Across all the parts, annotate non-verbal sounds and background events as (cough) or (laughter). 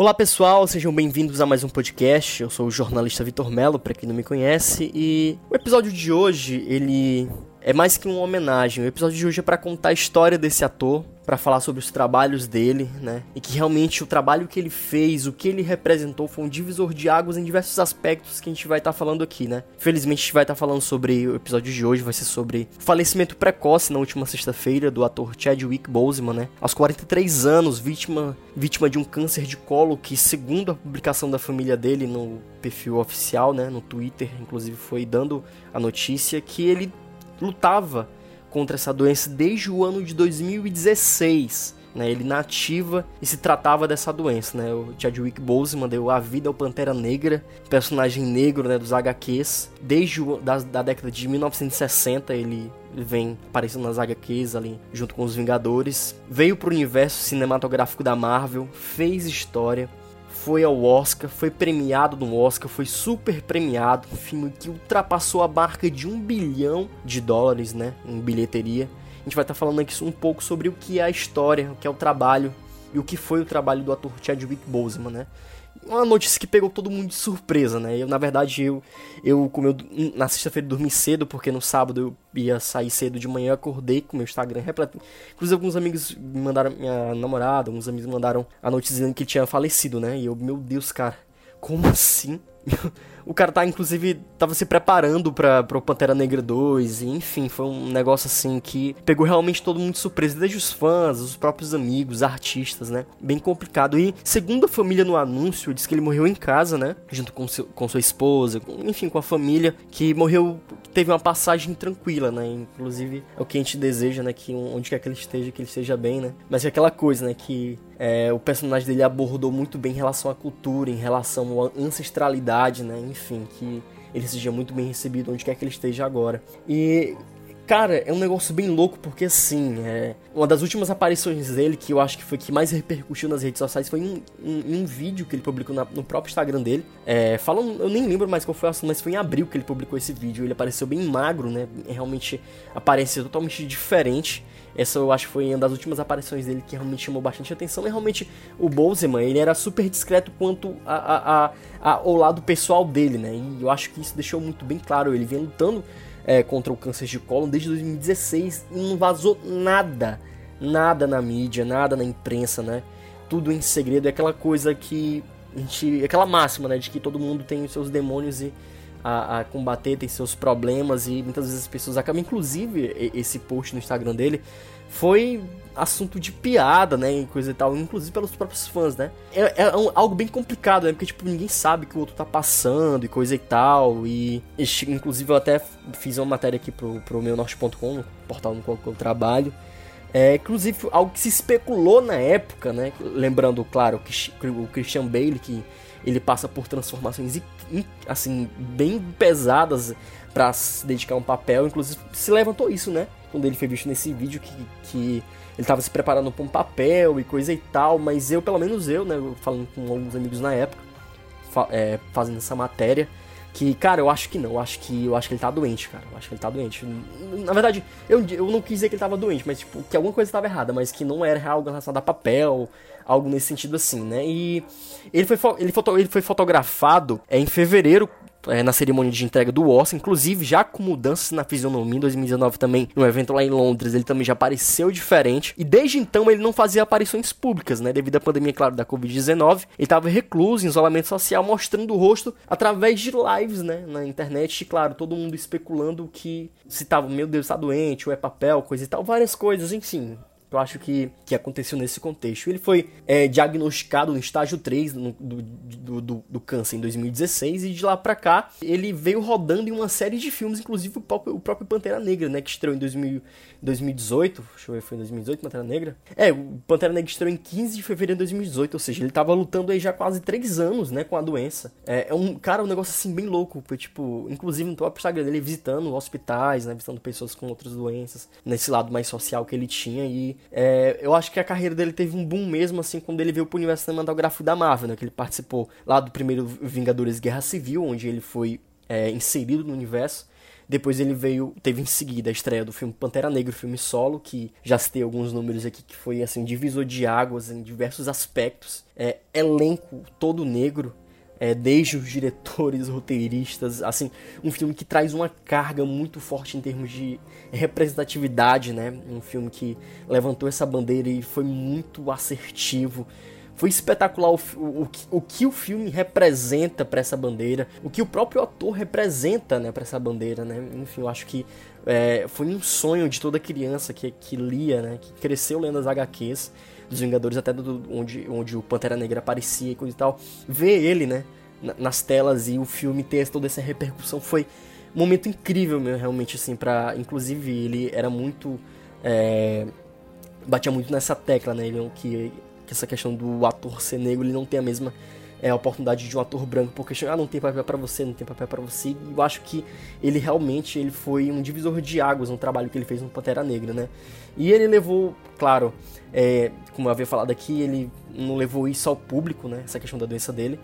Olá pessoal, sejam bem-vindos a mais um podcast. Eu sou o jornalista Vitor Melo, para quem não me conhece, e o episódio de hoje, ele é mais que uma homenagem. O episódio de hoje é para contar a história desse ator, para falar sobre os trabalhos dele, né? E que realmente o trabalho que ele fez, o que ele representou foi um divisor de águas em diversos aspectos que a gente vai estar tá falando aqui, né? Felizmente a gente vai estar tá falando sobre o episódio de hoje vai ser sobre o falecimento precoce na última sexta-feira do ator Chadwick Boseman, né? Aos 43 anos, vítima vítima de um câncer de colo que, segundo a publicação da família dele no perfil oficial, né, no Twitter, inclusive foi dando a notícia que ele lutava contra essa doença desde o ano de 2016. Né, ele nativa e se tratava dessa doença, né? O Chadwick Boseman deu a vida ao Pantera Negra, personagem negro, né, dos HQs. Desde o, da, da década de 1960 ele vem aparecendo nas HQs ali junto com os Vingadores. Veio para o universo cinematográfico da Marvel, fez história, foi ao Oscar, foi premiado no Oscar, foi super premiado, um filme que ultrapassou a marca de um bilhão de dólares, né, em bilheteria. A gente vai estar tá falando aqui um pouco sobre o que é a história, o que é o trabalho e o que foi o trabalho do ator Chadwick Boseman, né? Uma notícia que pegou todo mundo de surpresa, né? Eu, na verdade, eu, eu como eu na sexta-feira dormi cedo, porque no sábado eu ia sair cedo de manhã, acordei com meu Instagram repleto. Inclusive, alguns amigos me mandaram, minha namorada, alguns amigos me mandaram a notícia dizendo que ele tinha falecido, né? E eu, meu Deus, cara, como assim? O cara tá, inclusive, tava se preparando pra, pro Pantera Negra 2, e enfim, foi um negócio assim que pegou realmente todo mundo de surpresa, desde os fãs, os próprios amigos, artistas, né? Bem complicado. E segundo a família no anúncio, diz que ele morreu em casa, né? Junto com, seu, com sua esposa, com, enfim, com a família, que morreu, teve uma passagem tranquila, né? Inclusive, é o que a gente deseja, né? Que onde quer que ele esteja, que ele esteja bem, né? Mas é aquela coisa, né? Que é, o personagem dele abordou muito bem em relação à cultura, em relação à ancestralidade, né? Enfim, que ele seja muito bem recebido onde quer que ele esteja agora. E Cara, é um negócio bem louco porque assim, é... uma das últimas aparições dele que eu acho que foi que mais repercutiu nas redes sociais foi em um, um, vídeo que ele publicou na, no próprio Instagram dele. É, falam, eu nem lembro mais qual foi o assunto, mas foi em abril que ele publicou esse vídeo. Ele apareceu bem magro, né? Realmente apareceu totalmente diferente. Essa eu acho que foi uma das últimas aparições dele que realmente chamou bastante atenção. E realmente o Bozeman, ele era super discreto quanto a, a, a, a, ao lado pessoal dele, né? E eu acho que isso deixou muito bem claro. Ele vinha lutando é, contra o câncer de colo desde 2016 e não vazou nada, nada na mídia, nada na imprensa, né? Tudo em segredo, é aquela coisa que a gente, aquela máxima, né, de que todo mundo tem os seus demônios e a, a, combater, tem seus problemas e muitas vezes as pessoas acabam, inclusive esse post no Instagram dele foi assunto de piada, né, e coisa e tal, inclusive pelos próprios fãs, né. É, é um, algo bem complicado, né, porque, tipo, ninguém sabe o que o outro tá passando e coisa e tal, e, e inclusive eu até fiz uma matéria aqui pro, pro meu norte.com, portal no qual eu trabalho, é, inclusive algo que se especulou na época, né, lembrando, claro, o Christian Bale, que ele passa por transformações assim bem pesadas para se dedicar a um papel, inclusive se levantou isso, né? quando ele foi visto nesse vídeo que, que ele estava se preparando para um papel e coisa e tal, mas eu, pelo menos eu, né, falando com alguns amigos na época, fa é, fazendo essa matéria, que, cara, eu acho que não, eu acho que eu acho que ele tá doente, cara. Eu acho que ele tá doente. Na verdade, eu, eu não quis dizer que ele tava doente, mas tipo, que alguma coisa estava errada, mas que não era algo relacionado a papel, algo nesse sentido assim, né? E ele foi, ele, foto, ele foi fotografado é, em fevereiro é, na cerimônia de entrega do Oscar, inclusive já com mudanças na fisionomia em 2019 também, no evento lá em Londres, ele também já apareceu diferente, e desde então ele não fazia aparições públicas, né, devido à pandemia, claro, da Covid-19, ele estava recluso, em isolamento social, mostrando o rosto através de lives, né, na internet, e claro, todo mundo especulando que se tava, meu Deus, tá doente, ou é papel, coisa e tal, várias coisas, enfim, eu acho que, que aconteceu nesse contexto. Ele foi é, diagnosticado no estágio 3 no, do, do, do, do, câncer em 2016 e de lá pra cá ele veio rodando em uma série de filmes, inclusive o próprio, o próprio Pantera Negra, né, que estreou em 2000, 2018. Deixa eu ver, foi em 2018 Pantera Negra? É, o Pantera Negra estreou em 15 de fevereiro de 2018, ou seja, ele tava lutando aí já quase 3 anos, né, com a doença. É, é um, cara, um negócio assim bem louco, foi, tipo, inclusive no próprio Instagram dele visitando hospitais, né, visitando pessoas com outras doenças, nesse lado mais social que ele tinha e é, eu acho que a carreira dele teve um boom mesmo, assim, quando ele veio pro universo cinematográfico da Marvel, né? Que ele participou lá do primeiro Vingadores Guerra Civil, onde ele foi é, inserido no universo. Depois ele veio, teve em seguida a estreia do filme Pantera Negra, filme solo, que já citei alguns números aqui, que foi assim, divisor de águas em diversos aspectos. É, elenco todo negro, é, desde os diretores, (laughs) roteiristas, assim, um filme que traz uma carga muito forte em termos de representatividade, né? Um filme que levantou essa bandeira e foi muito assertivo foi espetacular o, o, o que o filme representa para essa bandeira, o que o próprio ator representa né, para essa bandeira. Né? Enfim, eu acho que é, foi um sonho de toda criança que, que lia, né, que cresceu lendo as HQs dos Vingadores, até do, onde, onde o Pantera Negra aparecia e coisa e tal. Ver ele né, nas telas e o filme ter toda essa repercussão foi um momento incrível, meu, realmente, assim, para Inclusive, ele era muito. É, batia muito nessa tecla, né? Ele, que que essa questão do ator ser negro, ele não tem a mesma é, oportunidade de um ator branco, porque ah, não tem papel para você, não tem papel para você. E eu acho que ele realmente ele foi um divisor de águas no trabalho que ele fez no Pantera Negra, né? E ele levou, claro, é, como eu havia falado aqui, ele não levou isso ao público, né? Essa questão da doença dele.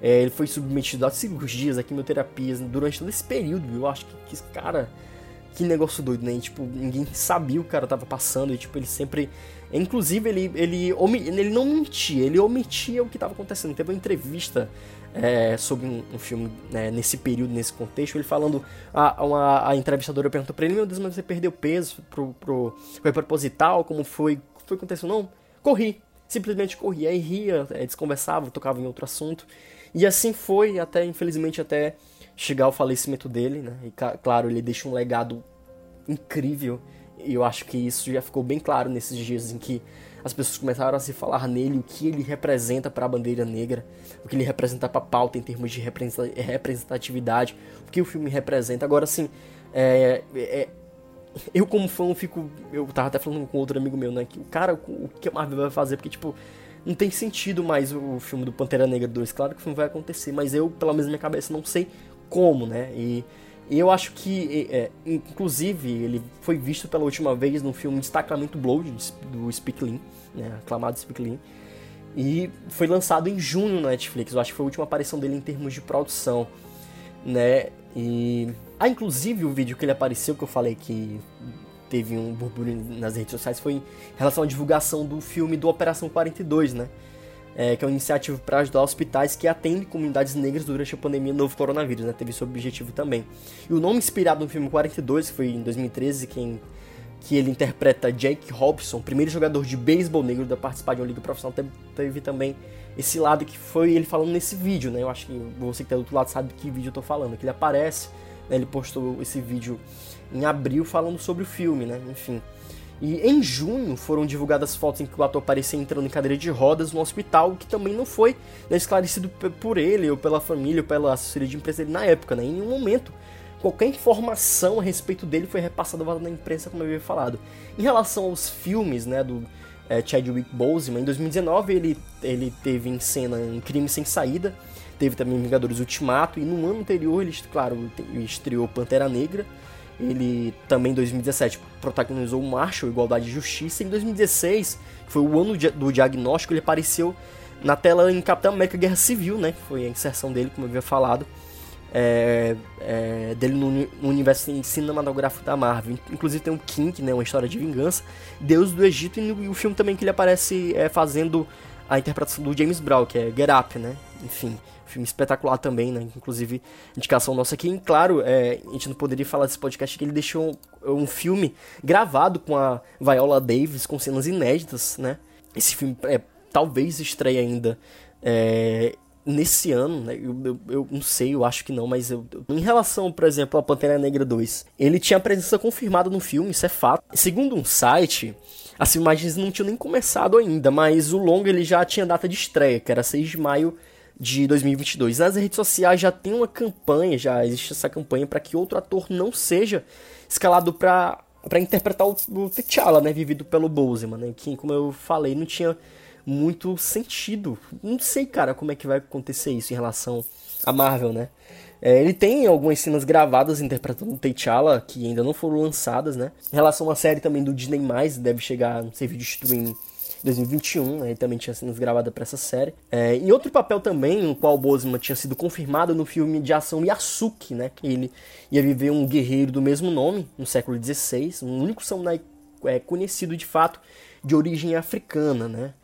É, ele foi submetido a cirurgias, a quimioterapias durante todo esse período. Eu acho que, que cara, que negócio doido, né? E, tipo, ninguém sabia o cara tava passando e, tipo, ele sempre Inclusive, ele, ele, ele não mentia, ele omitia o que estava acontecendo. Teve uma entrevista é, sobre um, um filme né, nesse período, nesse contexto, ele falando. A, uma, a entrevistadora perguntou pra ele: Meu Deus, mas você perdeu peso pro, pro, foi proposital? Como foi? Foi aconteceu? Não, corri. Simplesmente corri. Aí ria, é, desconversava, tocava em outro assunto. E assim foi, até, infelizmente, até chegar ao falecimento dele, né? E claro, ele deixa um legado incrível e eu acho que isso já ficou bem claro nesses dias em que as pessoas começaram a se falar nele, o que ele representa para a bandeira negra, o que ele representa para a pauta em termos de representatividade, o que o filme representa. Agora, assim, é, é, eu como fã fico. Eu tava até falando com outro amigo meu, né? Que o cara, o que a Marvel vai fazer? Porque, tipo, não tem sentido mais o filme do Pantera Negra 2. Claro que o filme vai acontecer, mas eu, pela mesma minha cabeça, não sei como, né? E eu acho que, é, inclusive, ele foi visto pela última vez no filme Destacamento Blood, do Spike né, aclamado Spike. E foi lançado em junho na Netflix. Eu acho que foi a última aparição dele em termos de produção, né? E ah, inclusive o vídeo que ele apareceu que eu falei que teve um burburinho nas redes sociais foi em relação à divulgação do filme do Operação 42, né? É, que é uma iniciativa para ajudar hospitais que atendem comunidades negras durante a pandemia do novo coronavírus, né? Teve esse objetivo também. E o nome inspirado no filme 42, que foi em 2013, quem que ele interpreta Jake Robson, primeiro jogador de beisebol negro da participar de uma liga profissional, teve, teve, também esse lado que foi ele falando nesse vídeo, né? Eu acho que você que tá do outro lado sabe que vídeo eu tô falando, que ele aparece, né? ele postou esse vídeo em abril falando sobre o filme, né? Enfim. E em junho foram divulgadas fotos em que o ator aparecia entrando em cadeira de rodas no hospital, que também não foi né, esclarecido por ele, ou pela família, ou pela assessoria de imprensa dele na época, né? Em nenhum momento qualquer informação a respeito dele foi repassada na imprensa, como eu havia falado. Em relação aos filmes, né, do é, Chadwick Boseman, em 2019 ele, ele teve em cena um Crime Sem Saída, teve também Vingadores Ultimato, e no ano anterior ele, claro, estreou Pantera Negra, ele também em 2017 protagonizou o Marshall, Igualdade e Justiça. Em 2016, que foi o ano do diagnóstico, ele apareceu na tela em Capitão América Guerra Civil, né? Foi a inserção dele, como eu havia falado. É, é, dele no, no, universo cinematográfico da Marvel. Inclusive tem o King, né, uma história de vingança, Deus do Egito e, no, e o filme também que ele aparece é, fazendo a interpretação do James Brown, que é Get Up, né? Enfim, filme espetacular também, né? Inclusive, indicação nossa aqui. E, claro, é, a gente não poderia falar desse podcast que ele deixou um, filme gravado com a Viola Davis, com cenas inéditas, né? Esse filme é, talvez estreie ainda é, nesse ano, né? Eu, eu, eu, não sei, eu acho que não, mas eu, eu, em relação, por exemplo, a Pantera Negra 2, ele tinha presença confirmada no filme, isso é fato. Segundo um site, as filmagens não tinham nem começado ainda, mas o longo ele já tinha data de estreia, que era 6 de maio de 2022. Nas redes sociais já tem uma campanha, já existe essa campanha para que outro ator não seja escalado para para interpretar o, o T'Challa, né, vivido pelo Boseman, né, que como eu falei, não tinha muito sentido. Não sei, cara, como é que vai acontecer isso em relação a Marvel, né? É, ele tem algumas cenas gravadas interpretando o T'Challa que ainda não foram lançadas, né? Em relação à série também do Disney+, deve chegar no serviço de streaming 2021, né, também tinha sido gravado para essa série. É, em outro papel também, no qual Boseman tinha sido confirmado no filme de ação Yasuki, né, que ele ia viver um guerreiro do mesmo nome, no século XVI, um único samurai é, conhecido de fato de origem africana, né.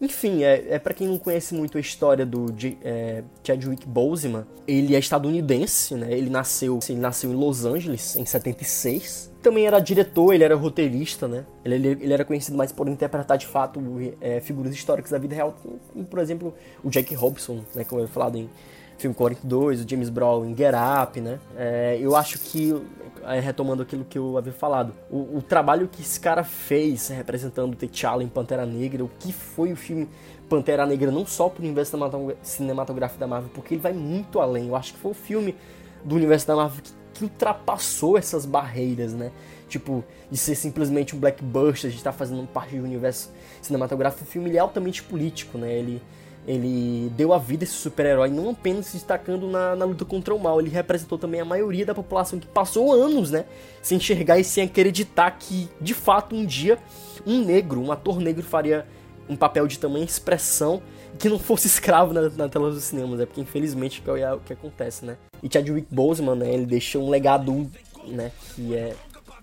Enfim, é, é para quem não conhece muito a história do é, Chadwick Boseman, ele é estadunidense, né? Ele nasceu, ele nasceu em Los Angeles em 76. Também era diretor, ele era roteirista, né? Ele, ele, ele era conhecido mais por interpretar de fato é, figuras históricas da vida real, como, por exemplo o Jack Robson, né? Como eu falado em filme 42, o James Brown em Get Up, né? É, eu acho que, é, retomando aquilo que eu havia falado, o, o, trabalho que esse cara fez representando T'Challa em Pantera Negra, o que foi o filme Pantera Negra, não só pro universo cinematográfico da Marvel, porque ele vai muito além. Eu acho que foi o filme do universo da Marvel que, que ultrapassou essas barreiras, né? Tipo, de ser simplesmente um blackbuster, de estar fazendo parte do universo cinematográfico. O filme é altamente político, né? Ele ele deu a vida a esse super-herói, não apenas se destacando na, na, luta contra o mal, ele representou também a maioria da população que passou anos, né, sem enxergar e sem acreditar que, de fato, um dia um negro, um ator negro faria um papel de tamanha expressão que não fosse (laughs) escravo na, na tela dos cinemas, é porque infelizmente é o que acontece, né. E Chadwick Boseman, né, ele deixou um legado, né, que é,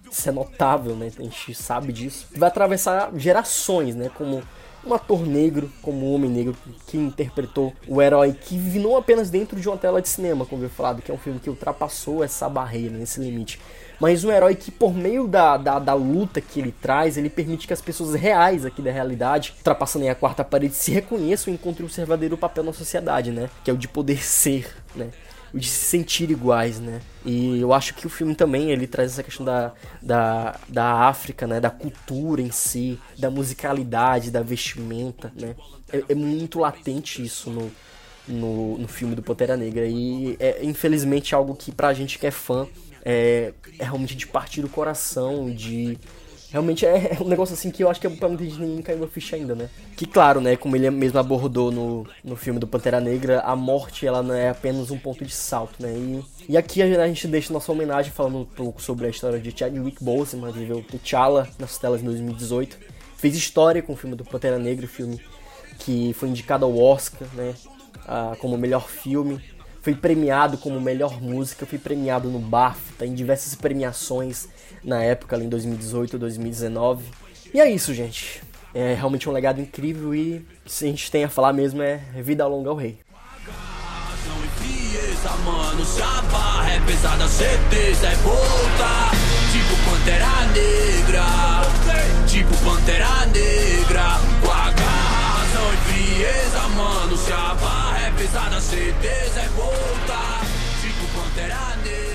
isso é notável, né, a gente sabe disso, vai atravessar gerações, né, como um ator negro, como um homem negro, que interpretou o herói que não apenas dentro de uma tela de cinema, como eu falado, que é um filme que ultrapassou essa barreira, esse limite, mas um herói que, por meio da, da, da, luta que ele traz, ele permite que as pessoas reais aqui da realidade, ultrapassando a quarta parede, se reconheçam e encontrem o seu verdadeiro papel na sociedade, né? Que é o de poder ser, né? De se sentir iguais, né? E eu acho que o filme também ele traz essa questão da, da, da África, né? Da cultura em si, da musicalidade, da vestimenta, né? É, é muito latente isso no, no, no filme do Pantera Negra e é infelizmente algo que pra gente que é fã é, é realmente de partir do coração, de realmente é um negócio assim que eu acho que pra muita gente nem caiu a ficha ainda, né? Que claro, né, como ele mesmo abordou no, no filme do Pantera Negra, a morte ela não é apenas um ponto de salto, né? E, e aqui a gente deixa nossa homenagem falando um pouco sobre a história de Chadwick Boseman, que viveu T'Challa nas telas em 2018. Fez história com o filme do Pantera Negra, filme que foi indicado ao Oscar, né? Ah, como melhor filme Fui premiado como melhor música, fui premiado no BAFTA, tá em diversas premiações na época, ali em 2018, 2019. E é isso, gente. É realmente um legado incrível e se a gente tem a falar mesmo é vida longa ao rei. Tipo Pantera Negra, tipo Pantera Negra frieza, mano. Se a barra é pesada, certeza é voltar. Tipo tá? Pantera Negra.